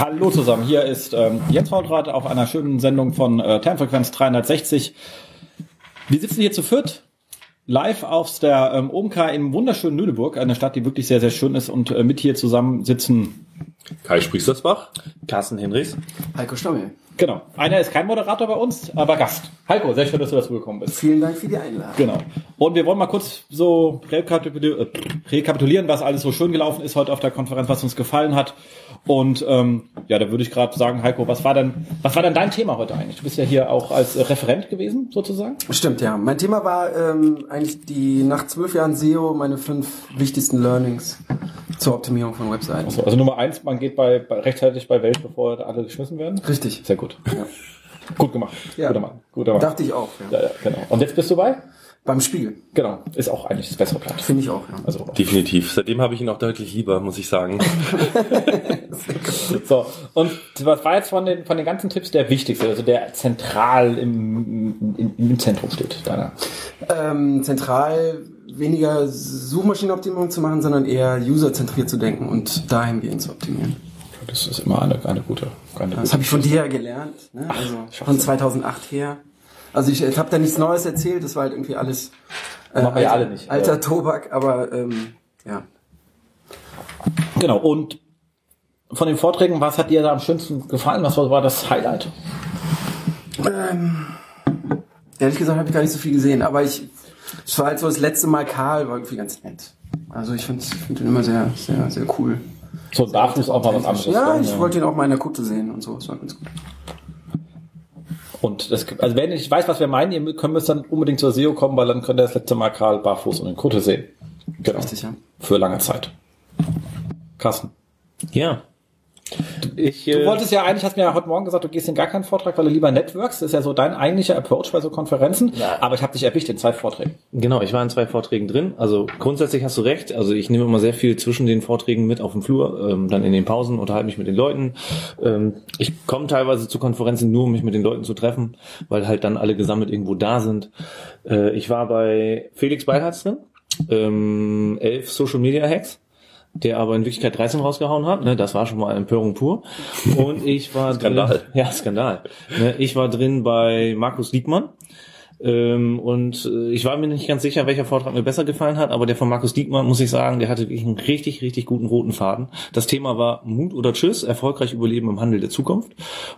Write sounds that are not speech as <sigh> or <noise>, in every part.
Hallo zusammen, hier ist ähm, Jens Faultrat auf einer schönen Sendung von äh, Termfrequenz 360. Wir sitzen hier zu viert, live aus der ähm, OMK im wunderschönen Lüneburg, eine Stadt, die wirklich sehr, sehr schön ist und äh, mit hier zusammen sitzen Kai Spriestersbach, Carsten Hinrichs, Heiko Stommel. Genau. Einer ist kein Moderator bei uns, aber Gast. Heiko, sehr schön, dass du dazu gekommen bist. Vielen Dank für die Einladung. Genau. Und wir wollen mal kurz so rekapitulieren, rekapitulieren was alles so schön gelaufen ist heute auf der Konferenz, was uns gefallen hat. Und ähm, ja, da würde ich gerade sagen, Heiko, was war denn, was war denn dein Thema heute eigentlich? Du bist ja hier auch als Referent gewesen, sozusagen. Stimmt, ja. Mein Thema war ähm, eigentlich die nach zwölf Jahren SEO meine fünf wichtigsten Learnings zur Optimierung von Webseiten. Also, also Nummer eins, man geht bei, bei rechtzeitig bei Welt, bevor alle geschmissen werden. Richtig. Sehr gut. Ja. Gut gemacht. Ja. Guter Mann. Guter Mann. Dachte ich auch, ja. Ja, ja, genau. Und jetzt bist du bei? Beim Spiegel. Genau. Ist auch eigentlich das bessere Blatt. Finde ich auch, ja. Also, definitiv. Seitdem habe ich ihn auch deutlich lieber, muss ich sagen. <laughs> so. Und was war jetzt von den, von den ganzen Tipps der wichtigste, also der zentral im, im, im Zentrum steht, deiner? Ähm, zentral weniger Suchmaschinenoptimierung zu machen, sondern eher userzentriert zu denken und dahingehend zu optimieren. Das ist immer eine, eine gute. Eine Das habe ich von dir ja gelernt, ne? also von 2008 her. Also ich, ich habe da nichts Neues erzählt, das war halt irgendwie alles äh, Machen wir ja alter, alle nicht, alter aber- Tobak, aber ähm, ja. Genau. Und von den Vorträgen, was hat dir da am schönsten gefallen? Was war, war das Highlight? Ähm, ehrlich gesagt habe ich gar nicht so viel gesehen, aber ich es war halt so das letzte Mal Karl, war irgendwie ganz nett. Also ich finde find ihn immer sehr, sehr, sehr cool. So, Barfuß auch mal was anderes. Ja, sein, ich wollte ihn auch mal in der Kutte sehen und so, das war ganz gut. Und das, also wenn ich weiß, was wir meinen, ihr könnt müsst dann unbedingt zur SEO kommen, weil dann könnt ihr das letzte Mal Karl barfuß und in Kutte sehen. Genau. Richtig, ja. Für lange Zeit. Carsten. Ja. Ich, Du wolltest ja eigentlich, hast mir ja heute Morgen gesagt, du gehst in gar keinen Vortrag, weil du lieber networks. Das ist ja so dein eigentlicher Approach bei so Konferenzen. Ja. Aber ich habe dich erwischt in zwei Vorträgen. Genau, ich war in zwei Vorträgen drin. Also grundsätzlich hast du recht. Also ich nehme immer sehr viel zwischen den Vorträgen mit auf dem Flur, ähm, dann in den Pausen, unterhalte mich mit den Leuten. Ähm, ich komme teilweise zu Konferenzen nur, um mich mit den Leuten zu treffen, weil halt dann alle gesammelt irgendwo da sind. Äh, ich war bei Felix Beilharz drin, ähm, elf Social Media Hacks der aber in Wirklichkeit 13 rausgehauen hat. Ne, das war schon mal Empörung pur. Und ich war <laughs> Skandal. drin. Ja, Skandal. Ne, ich war drin bei Markus Diekmann. Ähm, und äh, ich war mir nicht ganz sicher, welcher Vortrag mir besser gefallen hat, aber der von Markus Diekmann, muss ich sagen, der hatte wirklich einen richtig, richtig guten roten Faden. Das Thema war Mut oder Tschüss, erfolgreich überleben im Handel der Zukunft.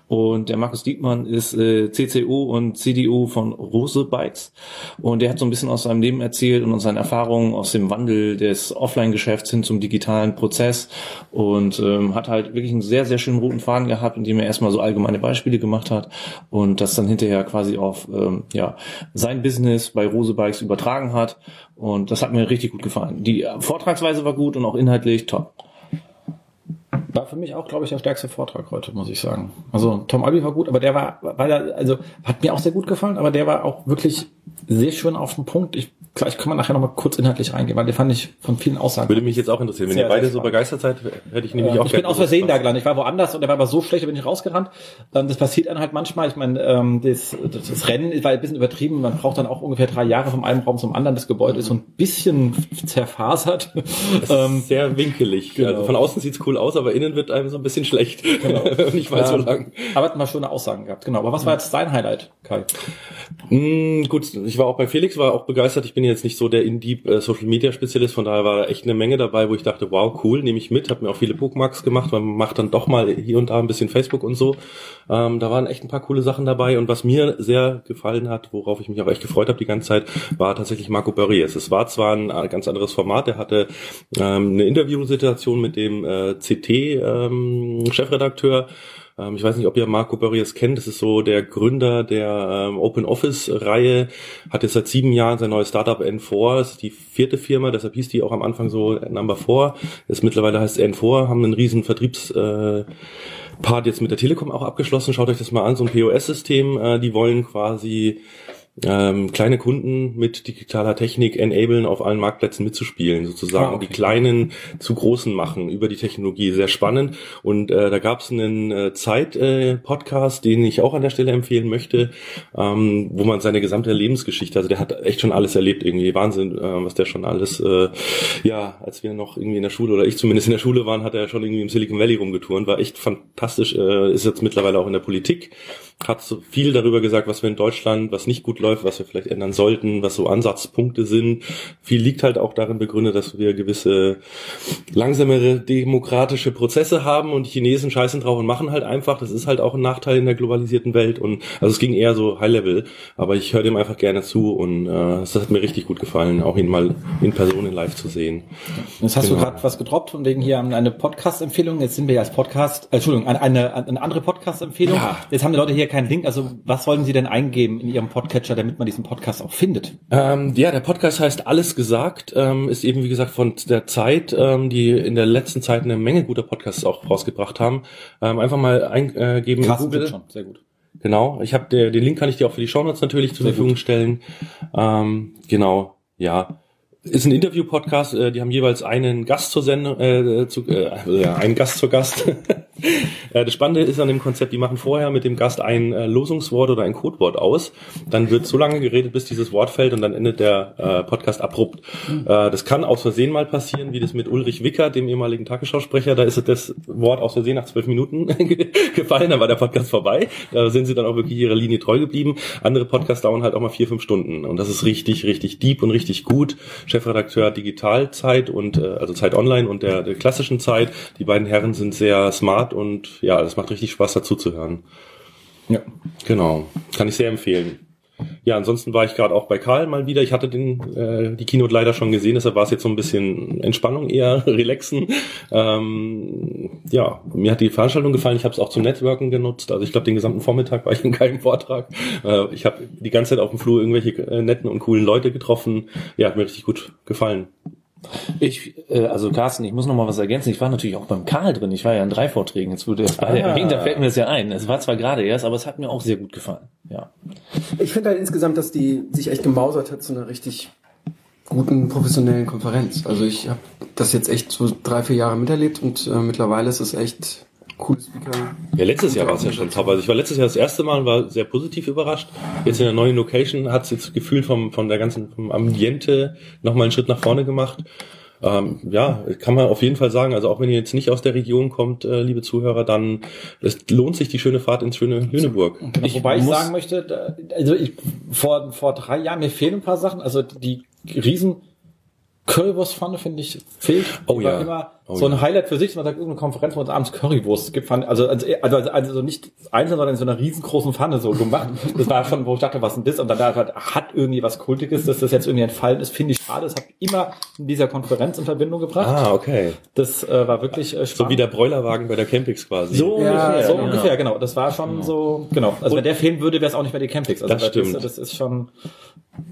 Und der Markus Diekmann ist äh, CCO und CDO von Rose Bikes. Und der hat so ein bisschen aus seinem Leben erzählt und aus seinen Erfahrungen aus dem Wandel des Offline-Geschäfts hin zum digitalen Prozess und ähm, hat halt wirklich einen sehr, sehr schönen roten Faden gehabt, indem er erstmal so allgemeine Beispiele gemacht hat und das dann hinterher quasi auf ähm, ja, sein Business bei Rose Bikes übertragen hat. Und das hat mir richtig gut gefallen. Die Vortragsweise war gut und auch inhaltlich top. War für mich auch, glaube ich, der stärkste Vortrag heute, muss ich sagen. Also Tom Albi war gut, aber der war, weil er, also hat mir auch sehr gut gefallen, aber der war auch wirklich sehr schön auf den Punkt. Ich, vielleicht kann man nachher noch mal kurz inhaltlich eingehen, weil den fand ich von vielen Aussagen. Würde mich jetzt auch interessieren. Wenn ihr beide so begeistert seid, hätte ich nämlich Äh, auch ich bin aus Versehen da gelandet. Ich war woanders und der war aber so schlecht, da bin ich rausgerannt. Ähm, das passiert dann halt manchmal. Ich meine, ähm, das, das, das Rennen war ein bisschen übertrieben. Man braucht dann auch ungefähr drei Jahre vom einen Raum zum anderen. Das Gebäude ist so ein bisschen zerfasert. ähm, Sehr winkelig. Genau. Also von außen sieht's cool aus, aber innen wird einem so ein bisschen schlecht. <laughs> Nicht mal so ähm, lang. Aber hat mal schöne Aussagen gehabt. Genau. Aber was war jetzt dein Highlight, Kai? Mm, gut, ich war auch bei Felix, war auch begeistert. Ich bin jetzt nicht so der in-deep äh, von daher war da echt eine Menge dabei, wo ich dachte, wow, cool, nehme ich mit. Habe mir auch viele Bookmarks gemacht, man macht dann doch mal hier und da ein bisschen Facebook und so. Ähm, da waren echt ein paar coole Sachen dabei und was mir sehr gefallen hat, worauf ich mich aber echt gefreut habe die ganze Zeit, war tatsächlich Marco Börries. Es war zwar ein äh, ganz anderes Format, der hatte ähm, eine Interviewsituation mit dem äh, CT-Chefredakteur. Ähm, ich weiß nicht, ob ihr Marco Börries kennt. Das ist so der Gründer der ähm, Open Office Reihe. Hat jetzt seit sieben Jahren sein neues Startup N4. Das ist die vierte Firma, deshalb hieß die auch am Anfang so Number 4. Jetzt mittlerweile heißt es N4, haben einen riesen Vertriebs, äh, Part jetzt mit der Telekom auch abgeschlossen. Schaut euch das mal an, so ein POS-System. Äh, die wollen quasi ähm, kleine Kunden mit digitaler Technik enablen, auf allen Marktplätzen mitzuspielen, sozusagen Ah, okay. die kleinen zu großen machen über die Technologie. Sehr spannend. Und äh, da gab es einen äh, Zeit-Podcast, den ich auch an der Stelle empfehlen möchte, ähm, wo man seine gesamte Lebensgeschichte, also der hat echt schon alles erlebt, irgendwie Wahnsinn, äh, was der schon alles, äh, ja, als wir noch irgendwie in der Schule oder ich zumindest in der Schule waren, hat er schon irgendwie im Silicon Valley rumgeturnt, war echt fantastisch, äh, ist jetzt mittlerweile auch in der Politik hat so viel darüber gesagt, was wir in Deutschland, was nicht gut läuft, was wir vielleicht ändern sollten, was so Ansatzpunkte sind. Viel liegt halt auch darin begründet, dass wir gewisse langsamere demokratische Prozesse haben und die Chinesen scheißen drauf und machen halt einfach. Das ist halt auch ein Nachteil in der globalisierten Welt und also es ging eher so High Level, aber ich höre dem einfach gerne zu und äh, es hat mir richtig gut gefallen, auch ihn mal in Person in Live zu sehen. Jetzt hast Genau. du gerade was gedroppt von wegen hier eine Podcast-Empfehlung. Jetzt sind wir ja als Podcast, äh, Entschuldigung, eine, eine, eine andere Podcast-Empfehlung. Ja. Jetzt haben die Leute hier keinen Link. Also was sollen sie denn eingeben in ihrem Podcatcher, damit man diesen Podcast auch findet? Ähm, ja, der Podcast heißt Alles gesagt, ähm, ist eben wie gesagt von der Zeit, ähm, die in der letzten Zeit eine Menge guter Podcasts auch rausgebracht haben. Ähm, einfach mal eingeben Krass, in Google. schon, sehr gut. Genau, ich habe den Link kann ich dir auch für die Shownotes natürlich zur Sehr Verfügung stellen. Ähm, genau, ja. Ist ein Interview-Podcast, äh, die haben jeweils einen Gast zur Sendung, äh, zu, äh, ja, einen Gast zur Gast. <laughs> äh, das Spannende ist an dem Konzept, die machen vorher mit dem Gast ein äh, Losungswort oder ein Codewort aus. Dann wird so lange geredet, bis dieses Wort fällt und dann endet der äh, Podcast abrupt. Äh, das kann aus Versehen mal passieren, wie das mit Ulrich Wicker, dem ehemaligen Tagesschausprecher. Da ist das Wort aus Versehen nach zwölf Minuten <laughs> gefallen, dann war der Podcast vorbei. Da sind sie dann auch wirklich ihrer Linie treu geblieben. Andere Podcasts dauern halt auch mal vier, fünf Stunden. Und das ist richtig, richtig deep und richtig gut. Chefredakteur Digitalzeit und äh, also Zeit Online und der, der klassischen Zeit. Die beiden Herren sind sehr smart und ja, das macht richtig Spaß dazu zu hören. Ja. Genau, kann ich sehr empfehlen. Ja, ansonsten war ich gerade auch bei Karl mal wieder. Ich hatte den, äh, die Keynote leider schon gesehen, deshalb war es jetzt so ein bisschen Entspannung eher, <laughs> relaxen. Ähm, ja, mir hat die Veranstaltung gefallen. Ich habe es auch zum Networken genutzt. Also ich glaube, den gesamten Vormittag war ich in keinem Vortrag. Äh, ich habe die ganze Zeit auf dem Flur irgendwelche äh, netten und coolen Leute getroffen. Ja, hat mir richtig gut gefallen. Ich, äh, also Carsten, ich muss noch mal was ergänzen. Ich war natürlich auch beim Karl drin. Ich war ja in drei Vorträgen. Jetzt wurde das beide Ah. erwähnt, da fällt mir das ja ein. Es war zwar gerade erst, aber es hat mir auch sehr gut gefallen. Ja. Ich finde halt insgesamt, dass die sich echt gemausert hat zu einer richtig guten professionellen Konferenz. Also ich habe das jetzt echt so drei, vier Jahre miterlebt und äh, mittlerweile ist es echt coole Speaker. Ja, letztes Jahr war es ja schon top. Also ich war letztes Jahr das erste Mal und war sehr positiv überrascht. Jetzt in der neuen Location hat es jetzt gefühlt vom, von der ganzen vom Ambiente nochmal einen Schritt nach vorne gemacht. Ähm, ja, kann man auf jeden Fall sagen. Also auch wenn ihr jetzt nicht aus der Region kommt, äh, liebe Zuhörer, dann es lohnt sich die schöne Fahrt ins schöne Lüneburg. Ich, Wobei ich sagen möchte, da, also ich, vor, vor drei Jahren, mir fehlen ein paar Sachen. Also die riesen Currywurstpfanne, finde ich, fehlt. Oh War ja. immer Oh so ein ja. Highlight für sich. Man sagt, irgendeine Konferenz, wo es abends Currywurst gibt. Fand, also, also, also, also nicht einzeln, sondern in so einer riesengroßen Pfanne so gemacht. <laughs> Das war schon, wo ich dachte, was denn das? Und dann da hat, hat irgendwie was Kultiges, dass das jetzt irgendwie entfallen ist, finde ich schade. Das hat immer in dieser Konferenz in Verbindung gebracht. Ah, okay. Das äh, war wirklich äh, So spannend. wie der Broilerwagen bei der Campix quasi. So Ja, ungefähr, so genau. ungefähr, genau. Das war schon so, genau. Also wenn der Film würde, wäre es auch nicht mehr die Campings. Also Das stimmt. Das, das ist schon,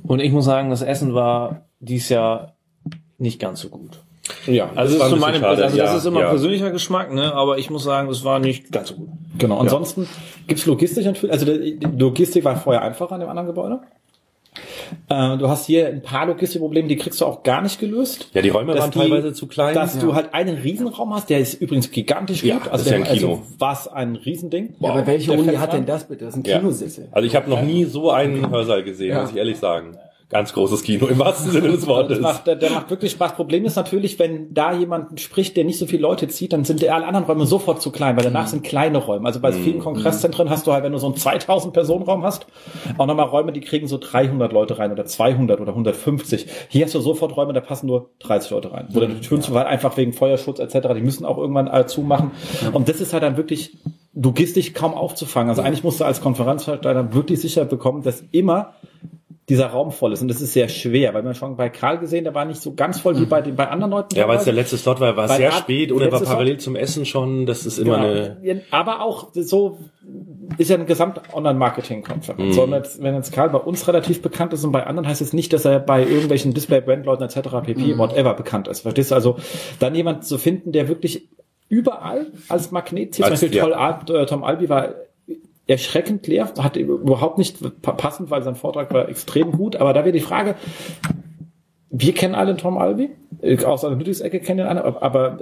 Und ich muss sagen, das Essen war dies Jahr nicht ganz so gut. ja. Also, das ist, so meine, schade. also das Ja, ist immer ja. persönlicher Geschmack, ne? aber ich muss sagen, es war nicht ganz so gut. Genau. Ansonsten gibt's Logistik natürlich. Also die Logistik war vorher einfacher an dem anderen Gebäude. Äh, du hast hier ein paar Logistikprobleme, die kriegst du auch gar nicht gelöst. Ja, die Räume waren die- teilweise zu klein. Dass Ja. du halt einen Riesenraum hast, der ist übrigens gigantisch Ja, gut. das Also, ist ja der, ein Kino. also was ein Riesending. Ja, aber welche Uni hat denn das bitte? Das ist ein Ja. Kinosessel. Also ich habe noch nie so einen Hörsaal gesehen, Ja. muss ich ehrlich sagen. Ganz großes Kino im wahrsten Sinne des Wortes. macht, der, der macht wirklich Spaß. Problem ist natürlich, wenn da jemand spricht, der nicht so viele Leute zieht, dann sind alle anderen Räume sofort zu klein, weil danach sind kleine Räume. Also bei vielen Kongresszentren hast du halt, wenn du so einen 2000 Personen Raum hast, auch nochmal Räume, die kriegen so 300 Leute rein oder 200 oder 150. Hier hast du sofort Räume, da passen nur 30 Leute rein. Oder die Türen zu weit einfach wegen Feuerschutz etc. Die müssen auch irgendwann äh, zumachen. Und das ist halt dann wirklich logistisch kaum aufzufangen. Also eigentlich musst du als Konferenzveranstalter wirklich sicher bekommen, dass immer dieser Raum voll ist. Und das ist sehr schwer, weil man schon bei Karl gesehen, der war nicht so ganz voll wie bei, den, bei anderen Leuten. Ja, weil es der letzte Slot war, war Bei sehr Art- spät oder war parallel zum Essen schon. Das ist immer Genau. eine. Aber auch so ist ja eine Gesamt-Online-Marketing-Konferenz. So, und wenn jetzt Karl bei uns relativ bekannt ist und bei anderen heißt es nicht, dass er bei irgendwelchen Display-Brand-Leuten etc. pp. whatever bekannt ist. Verstehst du? Also dann jemand zu finden, der wirklich überall als Magnet Zum Beispiel ja. Toll äh, Tom Albi war erschreckend leer, hat überhaupt nicht pa- passend, weil sein Vortrag war extrem gut. Aber da wäre die Frage, wir kennen alle Tom Albi, äh, aus der Analytics-Ecke kennen alle, aber- aber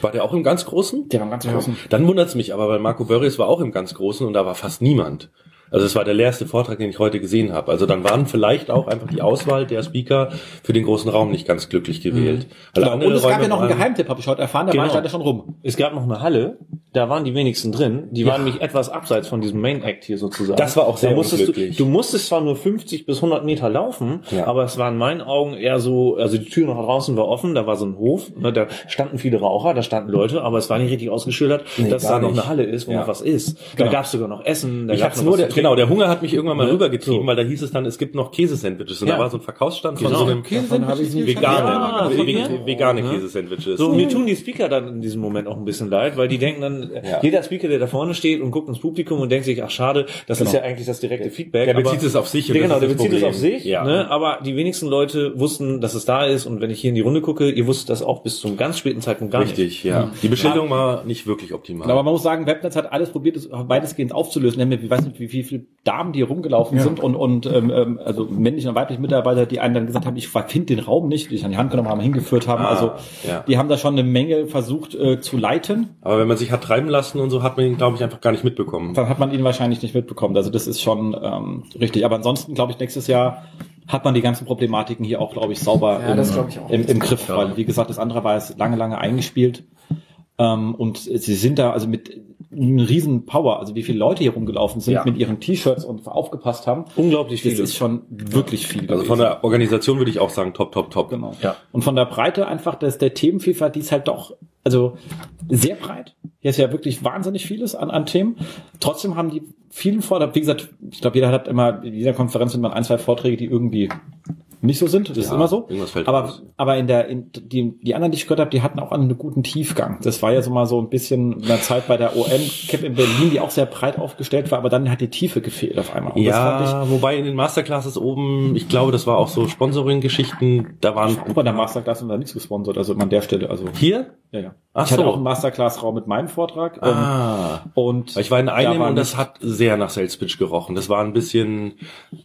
War der auch im ganz Großen? der war ganz großen. Dann wundert's mich, aber weil Marco Börries war auch im ganz Großen und da war fast niemand. Also es war der leerste Vortrag, den ich heute gesehen habe. Also dann waren vielleicht auch einfach die Auswahl der Speaker für den großen Raum nicht ganz glücklich gewählt. Weil Genau. Und es gab ja noch einen Geheimtipp, habe ich heute erfahren, der war Genau. leider schon rum. Es gab noch eine Halle, da waren die wenigsten drin. Die waren nämlich etwas abseits von diesem Main Act hier sozusagen. Das war auch sehr da musstest unglücklich. du, du musstest zwar nur 50 bis 100 Meter laufen, Ja. aber es war in meinen Augen eher so, also die Tür nach draußen war offen, da war so ein Hof, ne, da standen viele Raucher, da standen Leute, aber es war nicht richtig ausgeschildert, Nee, dass da noch nicht. eine Halle ist, wo Ja. noch was ist. Genau. Da gab es sogar noch Essen, da Ich gab's hab's noch nur, was der, genau, der Hunger hat mich irgendwann mal Ne? rübergetrieben, So. weil da hieß es dann, es gibt noch Käsesandwiches. Und Ja. da war so ein Verkaufsstand von Genau. so einem Davon habe ich nie vegane, Ja, von vegane Ja. Käsesandwiches. So, mir tun die Speaker dann in diesem Moment auch ein bisschen leid, weil die denken dann, Ja. jeder Speaker, der da vorne steht und guckt ins Publikum und denkt sich, ach schade, das ist ja eigentlich das direkte Feedback. Der aber- bezieht es auf sich und Ja, das genau, ist der das bezieht es Problem. auf sich, Ja. ne? aber die wenigsten Leute wussten, dass es da ist und wenn ich hier in die Runde gucke, ihr wusstet das auch bis zum ganz späten Zeitpunkt gar nicht. Richtig, ja. Die Bestellung war nicht wirklich optimal. Aber man muss sagen, Webnetz hat alles probiert, es weitestgehend aufzulösen. Ich weiß nicht, wie, wie viele Damen, die rumgelaufen sind und, und ähm, ähm, also männliche und weibliche Mitarbeiter, die einen dann gesagt haben, ich finde den Raum nicht, die ich an die Hand genommen haben, hingeführt haben. Ah, also ja. die haben da schon eine Menge versucht äh, zu leiten. Aber wenn man sich hat treiben lassen und so, hat man ihn, glaube ich, einfach gar nicht mitbekommen. Dann hat man ihn wahrscheinlich nicht mitbekommen. Also das ist schon ähm, richtig. Aber ansonsten, glaube ich, nächstes Jahr hat man die ganzen Problematiken hier auch, glaube ich, sauber Ja, im, ich auch. im, im Griff. Weil, wie gesagt, das andere war jetzt lange, lange eingespielt. Ähm, und sie sind da also mit einem riesen Power, also wie viele Leute hier rumgelaufen sind Ja. mit ihren T-Shirts und aufgepasst haben. Unglaublich Das viele. ist schon wirklich viel. Also von gewesen. der Organisation würde ich auch sagen, top, top, top. Genau. Ja. Und von der Breite einfach, dass der Themenvielfalt, die ist halt doch, also sehr breit. Hier ist ja wirklich wahnsinnig vieles an, an Themen. Trotzdem haben die vielen Vorteile. Wie gesagt, ich glaube, jeder hat immer, in jeder Konferenz sind mal ein, zwei Vorträge, die irgendwie nicht so sind. Das ist Ja, immer so. irgendwas fällt Aber, raus. aber in der, in die, die anderen, die ich gehört habe, die hatten auch einen guten Tiefgang. Das war ja so mal so ein bisschen in der Zeit bei der OM Cap in Berlin, die auch sehr breit aufgestellt war, aber dann hat die Tiefe gefehlt auf einmal. Und fand ich, Ja, wobei in den Masterclasses oben, ich glaube, das war auch so Sponsoring-Geschichten, da waren bei der Masterclass haben wir nichts gesponsert, also an der Stelle, also. hier? Ja, ja. Ach ich hatte so. auch einen Masterclass-Raum mit meinem Vortrag. ähm, Ah. Und Ich war in einem da und das hat sehr nach Sales Pitch gerochen. Das war ein bisschen,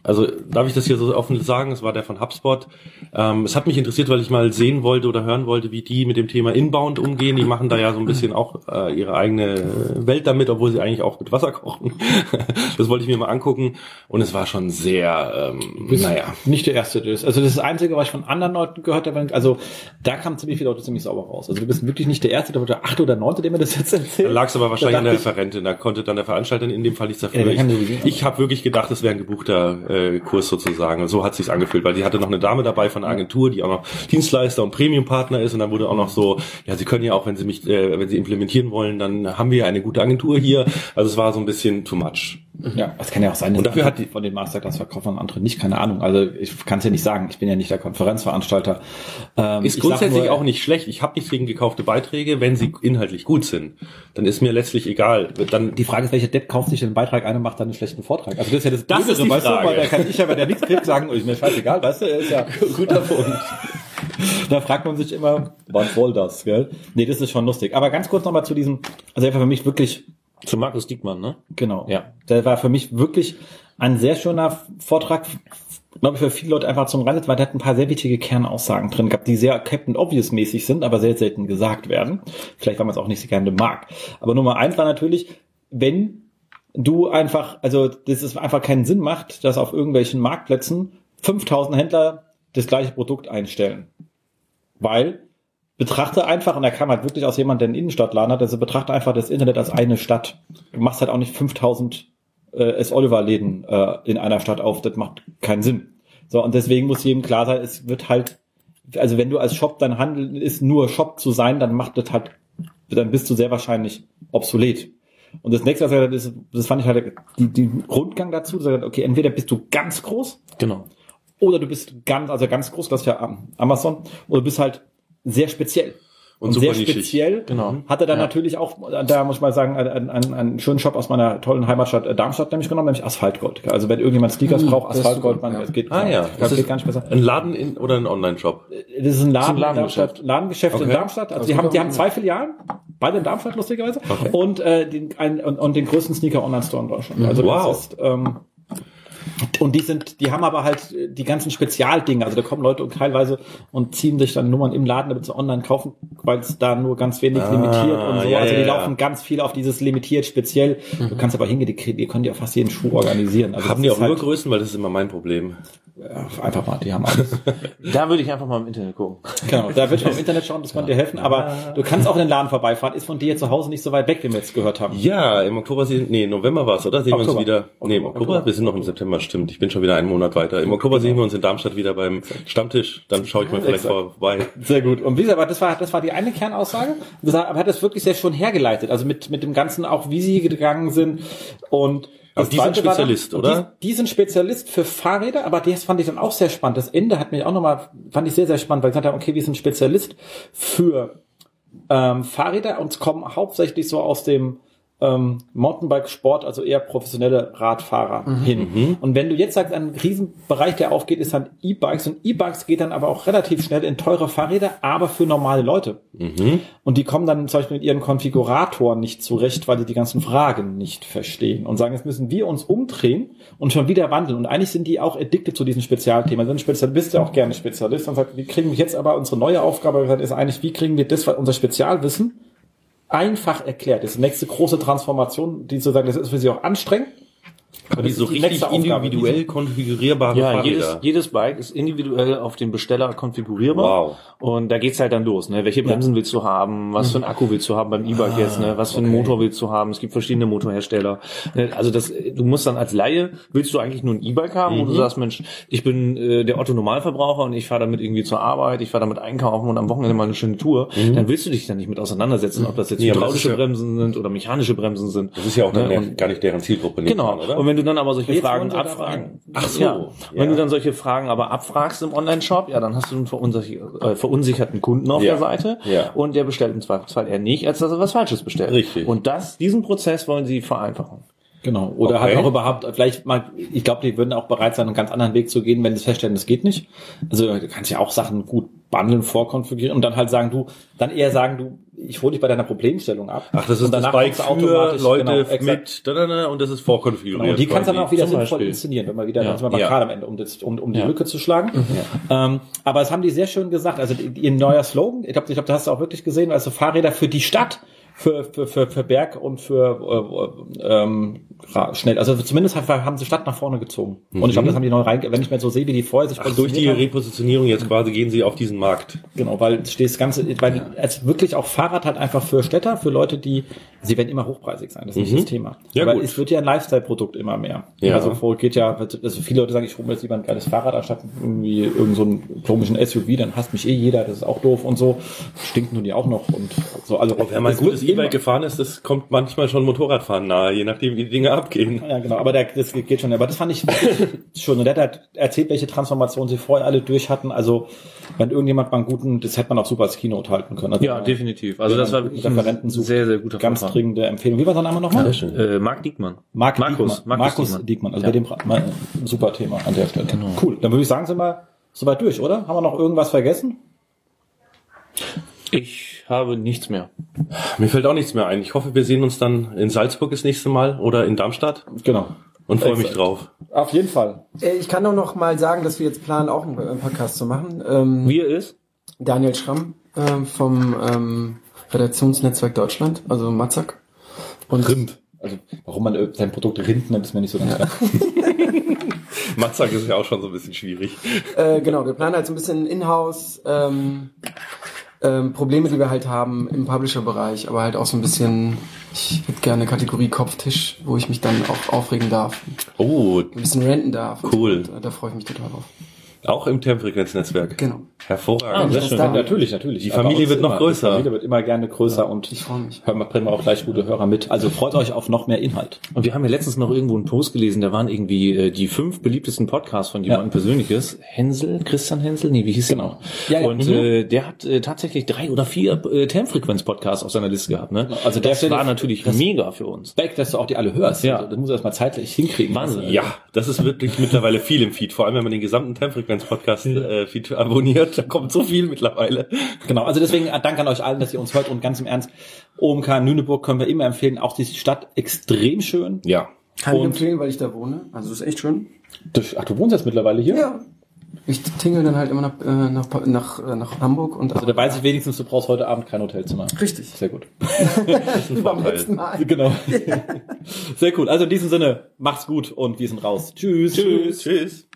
also darf ich das hier so offen sagen, es war der von HubSpot. Ähm, es hat mich interessiert, weil ich mal sehen wollte oder hören wollte, wie die mit dem Thema Inbound umgehen. Die machen da ja so ein bisschen auch äh, ihre eigene Welt damit, obwohl sie eigentlich auch mit Wasser kochen. <laughs> das wollte ich mir mal angucken und es war schon sehr, ähm, naja. nicht der erste. der ist- Also das ist das Einzige, was ich von anderen Leuten gehört habe. Also da kamen ziemlich viele Leute ziemlich sauber raus. Also du bist wirklich nicht der erste, der der achte oder neunte, der mir das jetzt Da erzählt. lag es aber wahrscheinlich an der Referentin. Da konnte dann der Veranstalter in dem Fall nichts dafür. Ja, ich ich habe wirklich gedacht, es wäre ein gebuchter äh, Kurs sozusagen. So hat sich's angefühlt, weil die hatte noch eine Dame dabei von einer Agentur, die auch noch Dienstleister und Premium-Partner ist. Und dann wurde auch noch so, ja, sie können ja auch, wenn sie mich, äh, wenn sie implementieren wollen, dann haben wir ja eine gute Agentur hier. Also es war so ein bisschen too much. Ja, das kann ja auch sein. dass Und dafür hat die von den Masterclass-Verkäufern andere nicht, keine Ahnung. Also ich kann es ja nicht sagen. Ich bin ja nicht der Konferenzveranstalter. Ähm, Ist grundsätzlich nur, auch nicht schlecht. Ich habe nichts gegen gekaufte Beiträge, wenn sie inhaltlich gut sind. Dann ist mir letztlich egal. Dann Die Frage ist, welcher Depp kauft sich den Beitrag ein und macht dann einen schlechten Vortrag? Also das ist ja das, Das Blödere, weißt Frage. du, weil da kann ich ja, wenn der nichts kriegt, sagen, oh, ist mir scheißegal, weißt du, er ist ja <laughs> guter Punkt. Da fragt man sich immer, was soll das, gell? Nee, das ist schon lustig. Aber ganz kurz nochmal zu diesem, also war für mich wirklich, Zu Markus Diekmann, ne? genau. Ja. Der war für mich wirklich ein sehr schöner Vortrag, glaube ich, für viele Leute einfach zum Reinsetzen, weil der hat ein paar sehr wichtige Kernaussagen drin gehabt, die sehr Captain Obvious mäßig sind, aber sehr selten gesagt werden. Vielleicht, weil man es auch nicht so gerne mag. Aber Nummer eins war natürlich, wenn du einfach, also das ist einfach keinen Sinn macht, dass auf irgendwelchen Marktplätzen 5000 Händler das gleiche Produkt einstellen. Weil betrachte einfach, und da kam halt wirklich aus jemand, der einen Innenstadtladen hat, also betrachte einfach das Internet als eine Stadt. Du machst halt auch nicht 5000 äh, S. Oliver-Läden äh, in einer Stadt auf, das macht keinen Sinn. So, und deswegen muss jedem klar sein, es wird halt, also wenn du als Shop dein Handel ist, nur Shop zu sein, dann macht das halt, dann bist du sehr wahrscheinlich obsolet. Und das nächste, was er ist, das fand ich halt die, die Rundgang dazu, sagt, okay, entweder bist du ganz groß Genau. oder du bist ganz, also ganz groß, das ist ja Am- Amazon, oder du bist halt sehr speziell. Und Und, super sehr speziell Genau. hat er dann Ja. natürlich auch, da muss ich mal sagen, einen, einen, einen schönen Shop aus meiner tollen Heimatstadt äh, Darmstadt nämlich genommen, nämlich Asphaltgold. Also wenn irgendjemand Sneakers braucht, das ist Asphaltgold, man, ja. es geht, Ah ja, das das geht ist gar nicht besser. ein Laden in, oder ein Online-Shop. Das ist ein Laden ein in Ladengeschäft. Darmstadt, Ladengeschäft in Okay. Darmstadt. Also Das die haben, die auch haben zwei Filialen. Beide in Darmstadt, lustigerweise. Und, äh, den, ein, und, und den größten Sneaker-Online-Store in Deutschland. Also Wow. das ist, ähm, und die sind, die haben aber halt äh, die ganzen Spezialdinge. Also da kommen Leute und teilweise und ziehen sich dann Nummern im Laden, damit sie online kaufen, weil es da nur ganz wenig limitiert und so. ja, also die ja, ja. laufen ganz viel auf dieses limitiert speziell. Du kannst aber hingehen, die, die können dir fast jeden Schuh organisieren. Also Haben die auch nur halt, Größen, weil das ist immer mein Problem. Ja, einfach mal, die haben alles. <laughs> Da würde ich einfach mal im Internet gucken. genau, da wird man im Internet schauen, das kann dir helfen. Aber du kannst auch in den Laden vorbeifahren. Ist von dir zu Hause nicht so weit weg, wie wir jetzt gehört haben. Ja, im Oktober, sehen, nee, November war es, oder? Sehen wir Oktober. uns wieder. Nee, im Oktober, wir sind noch im September, stimmt. Ich bin schon wieder einen Monat weiter. Im Oktober sehen wir uns in Darmstadt wieder beim Stammtisch. Dann schaue ich mal vielleicht Exakt. vorbei. Sehr gut. Und wie gesagt, aber das war, das war die eine Kernaussage. Aber hat das wirklich sehr schon hergeleitet. Also mit, mit dem Ganzen auch, wie sie gegangen sind. Und Aber das die sind war Spezialist, und oder? Die, die sind Spezialist für Fahrräder, aber das fand ich dann auch sehr spannend. Das Ende hat mich auch nochmal, fand ich sehr, sehr spannend, weil ich habe, okay, wir sind Spezialist für ähm, Fahrräder und kommen hauptsächlich so aus dem ähm, Mountainbike-Sport, also eher professionelle Radfahrer Mhm. hin. Und wenn du jetzt sagst, ein Riesenbereich, der aufgeht, ist dann E-Bikes und E-Bikes geht dann aber auch relativ schnell in teure Fahrräder, aber für normale Leute. Mhm. Und die kommen dann zum Beispiel mit ihren Konfiguratoren nicht zurecht, weil die die ganzen Fragen nicht verstehen und sagen, jetzt müssen wir uns umdrehen und schon wieder wandeln. Und eigentlich sind die auch addicted zu diesen Spezialthemen. Also ein Spezialist bist ja auch gerne Spezialist und sagt, wie kriegen wir jetzt aber unsere neue Aufgabe ist eigentlich, wie kriegen wir das, was unser Spezialwissen einfach erklärt. Das ist die nächste große Transformation, die zu sagen, das ist für sie auch anstrengend. Aber die so die richtig Aufgabe. individuell konfigurierbare Ja, jedes, Fahrräder. jedes Bike ist individuell auf den Besteller konfigurierbar. Wow. Und da geht's halt dann los. Ne? Welche Bremsen willst du haben? Was für einen Akku willst du haben beim E-Bike jetzt? Ne? Was für einen Motor willst du haben? Es gibt verschiedene Motorhersteller. Ne? Also das, du musst dann als Laie, willst du eigentlich nur ein E-Bike haben, wo du sagst, Mensch, ich bin äh, der Otto-Normalverbraucher und ich fahre damit irgendwie zur Arbeit, ich fahre damit einkaufen und am Wochenende mal eine schöne Tour. Dann willst du dich dann nicht mit auseinandersetzen, ob das jetzt Ja, hydraulische ja- Bremsen sind oder mechanische Bremsen sind. Das ist ja auch Ne? Und- gar nicht deren Zielgruppe. Genau. an, oder? Und wenn du dann aber solche Fragen abfragen. Ach so, ja. ja. Wenn du dann solche Fragen aber abfragst im Online-Shop, ja, dann hast du einen äh, verunsicherten Kunden auf Ja. der Seite Ja. und der bestellt im Zweifelsfall eher nicht, als dass er was Falsches bestellt. Richtig. Und das, diesen Prozess wollen sie vereinfachen. Genau. Oder Okay. halt auch überhaupt, vielleicht mal, ich glaube, die würden auch bereit sein, einen ganz anderen Weg zu gehen, wenn sie feststellen, das geht nicht. Also du kannst ja auch Sachen gut bundeln, vorkonfigurieren und dann halt sagen, du, dann eher sagen, du, ich hole dich bei deiner Problemstellung ab. Ach, das ist das Bike für Leute genau, mit da, da, da, und das ist vorkonfiguriert. Genau, und die kannst du dann auch wieder sinnvoll inszenieren, wenn man wieder, Ja. dann sind wir mal Ja. gerade am Ende, um, das, um, um die Ja. Lücke zu schlagen. Ähm, aber das haben die sehr schön gesagt. Also ihr neuer Slogan, ich glaube, ich glaub, das hast du auch wirklich gesehen, also Fahrräder für die Stadt, für, für, für, für Berg und für äh, ähm, ra- schnell. Also zumindest haben, sie Stadt nach vorne gezogen. Und ich glaube, das haben die neu rein, wenn ich mir so sehe, wie die vorher sich Ach, durch die haben. Repositionierung jetzt quasi gehen sie auf diesen Markt. Genau, weil es steht das Ganze, weil es wirklich auch Fahrrad halt einfach für Städter, für Leute, die, sie werden immer hochpreisig sein, das ist nicht das Thema. Ja, Aber gut. es wird ja ein Lifestyle-Produkt immer mehr. Ja. Also vor geht ja, also viele Leute sagen, ich hole mir jetzt lieber ein geiles Fahrrad anstatt irgendwie irgendeinen so einen komischen SUV, dann hasst mich eh jeder, das ist auch doof und so. Stinkt nun die auch noch und so. Also Wer mal ein es gutes E-Bike gefahren ist, das kommt manchmal schon Motorradfahren nahe, je nachdem wie die Dinge abgehen. Ja, genau, aber der, das geht schon. Aber das fand ich <laughs> schon. Und der hat halt erzählt, welche Transformationen sie vorher alle durch hatten. Also, wenn irgendjemand mal einen guten, das hätte man auch super als Keynote halten können. Also, Ja, definitiv. Also das war wirklich ein sehr, sehr guter Ganz. Dringende Empfehlung. Wie war sein Name nochmal? Äh, Marc Diekmann. Mark Markus. Diekmann. Markus Markus Diekmann. Also Ja. bei dem mal super Thema an der Stelle. Cool. Dann würde ich sagen, sind wir soweit durch, oder? Haben wir noch irgendwas vergessen? Ich habe nichts mehr. Mir fällt auch nichts mehr ein. Ich hoffe, wir sehen uns dann in Salzburg das nächste Mal oder in Darmstadt Genau. und freue mich drauf. Auf jeden Fall. Äh, Ich kann auch noch mal sagen, dass wir jetzt planen, auch einen einen Podcast zu machen. Ähm, Wie ist? Daniel Schramm ähm, vom ähm, Redaktionsnetzwerk Deutschland, also Matzak. Und Rind. Also, warum man äh, sein Produkt Rind nennt, ist mir nicht so ganz klar. <laughs> Matzak ist ja auch schon so ein bisschen schwierig. Äh, genau, wir planen halt so ein bisschen Inhouse ähm, ähm, Probleme, die wir halt haben im Publisher-Bereich, aber halt auch so ein bisschen, ich hätte gerne Kategorie Kopftisch, wo ich mich dann auch aufregen darf, Oh, ein bisschen ranten darf. Cool. Und, äh, da freue ich mich total drauf. Auch im Termfrequenznetzwerk. Genau. Hervorragend. Sehr das schön. da- Natürlich, natürlich. Die Familie wird noch immer, größer. Die Familie wird immer gerne größer und Ich freue mich. hören wir, bringen wir auch gleich gute Hörer mit. Also freut euch auf noch mehr Inhalt. Und wir haben ja letztens noch irgendwo einen Post gelesen, da waren irgendwie äh, die fünf beliebtesten Podcasts von jemandem Ja. Persönliches. Hensel, Christian Hensel, nee, wie hieß Genau. der? Ja, ja. Und Mhm. äh, der hat äh, tatsächlich drei oder vier äh, Termfrequenz-Podcasts auf seiner Liste gehabt. Ne? Also der das Stelle- war natürlich das- mega für uns. Back, dass du auch die alle hörst. Ja. Also, das muss er erstmal zeitlich hinkriegen. Wahnsinn. Ja, das ist wirklich mittlerweile viel im Feed, vor allem wenn man den gesamten Termfrequenz-Podcast äh, Feed abonniert. da kommt so viel mittlerweile. Genau, also deswegen äh, Dank an euch allen, dass ihr uns hört und ganz im Ernst, OMK Nüneburg können wir immer empfehlen, auch die Stadt extrem schön. Ja. Kann ich Und- empfehlen, weil ich da wohne. Also ist echt schön. Das- Ach, du wohnst jetzt mittlerweile hier? Ja. Ich tingle dann halt immer nach, äh, nach, nach, äh, nach Hamburg und Also da weiß ich wenigstens, du brauchst heute Abend kein Hotelzimmer. Richtig. Sehr gut. <laughs> Beim letzten Mal. Genau. <laughs> Sehr cool. Also in diesem Sinne, macht's gut und wir sind raus. Tschüss. Tschüss. Tschüss.